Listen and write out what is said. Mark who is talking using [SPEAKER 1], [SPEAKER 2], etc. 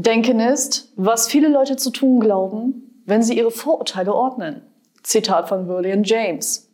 [SPEAKER 1] Denken ist, was viele Leute zu tun glauben, wenn sie ihre Vorurteile ordnen. Zitat von William James.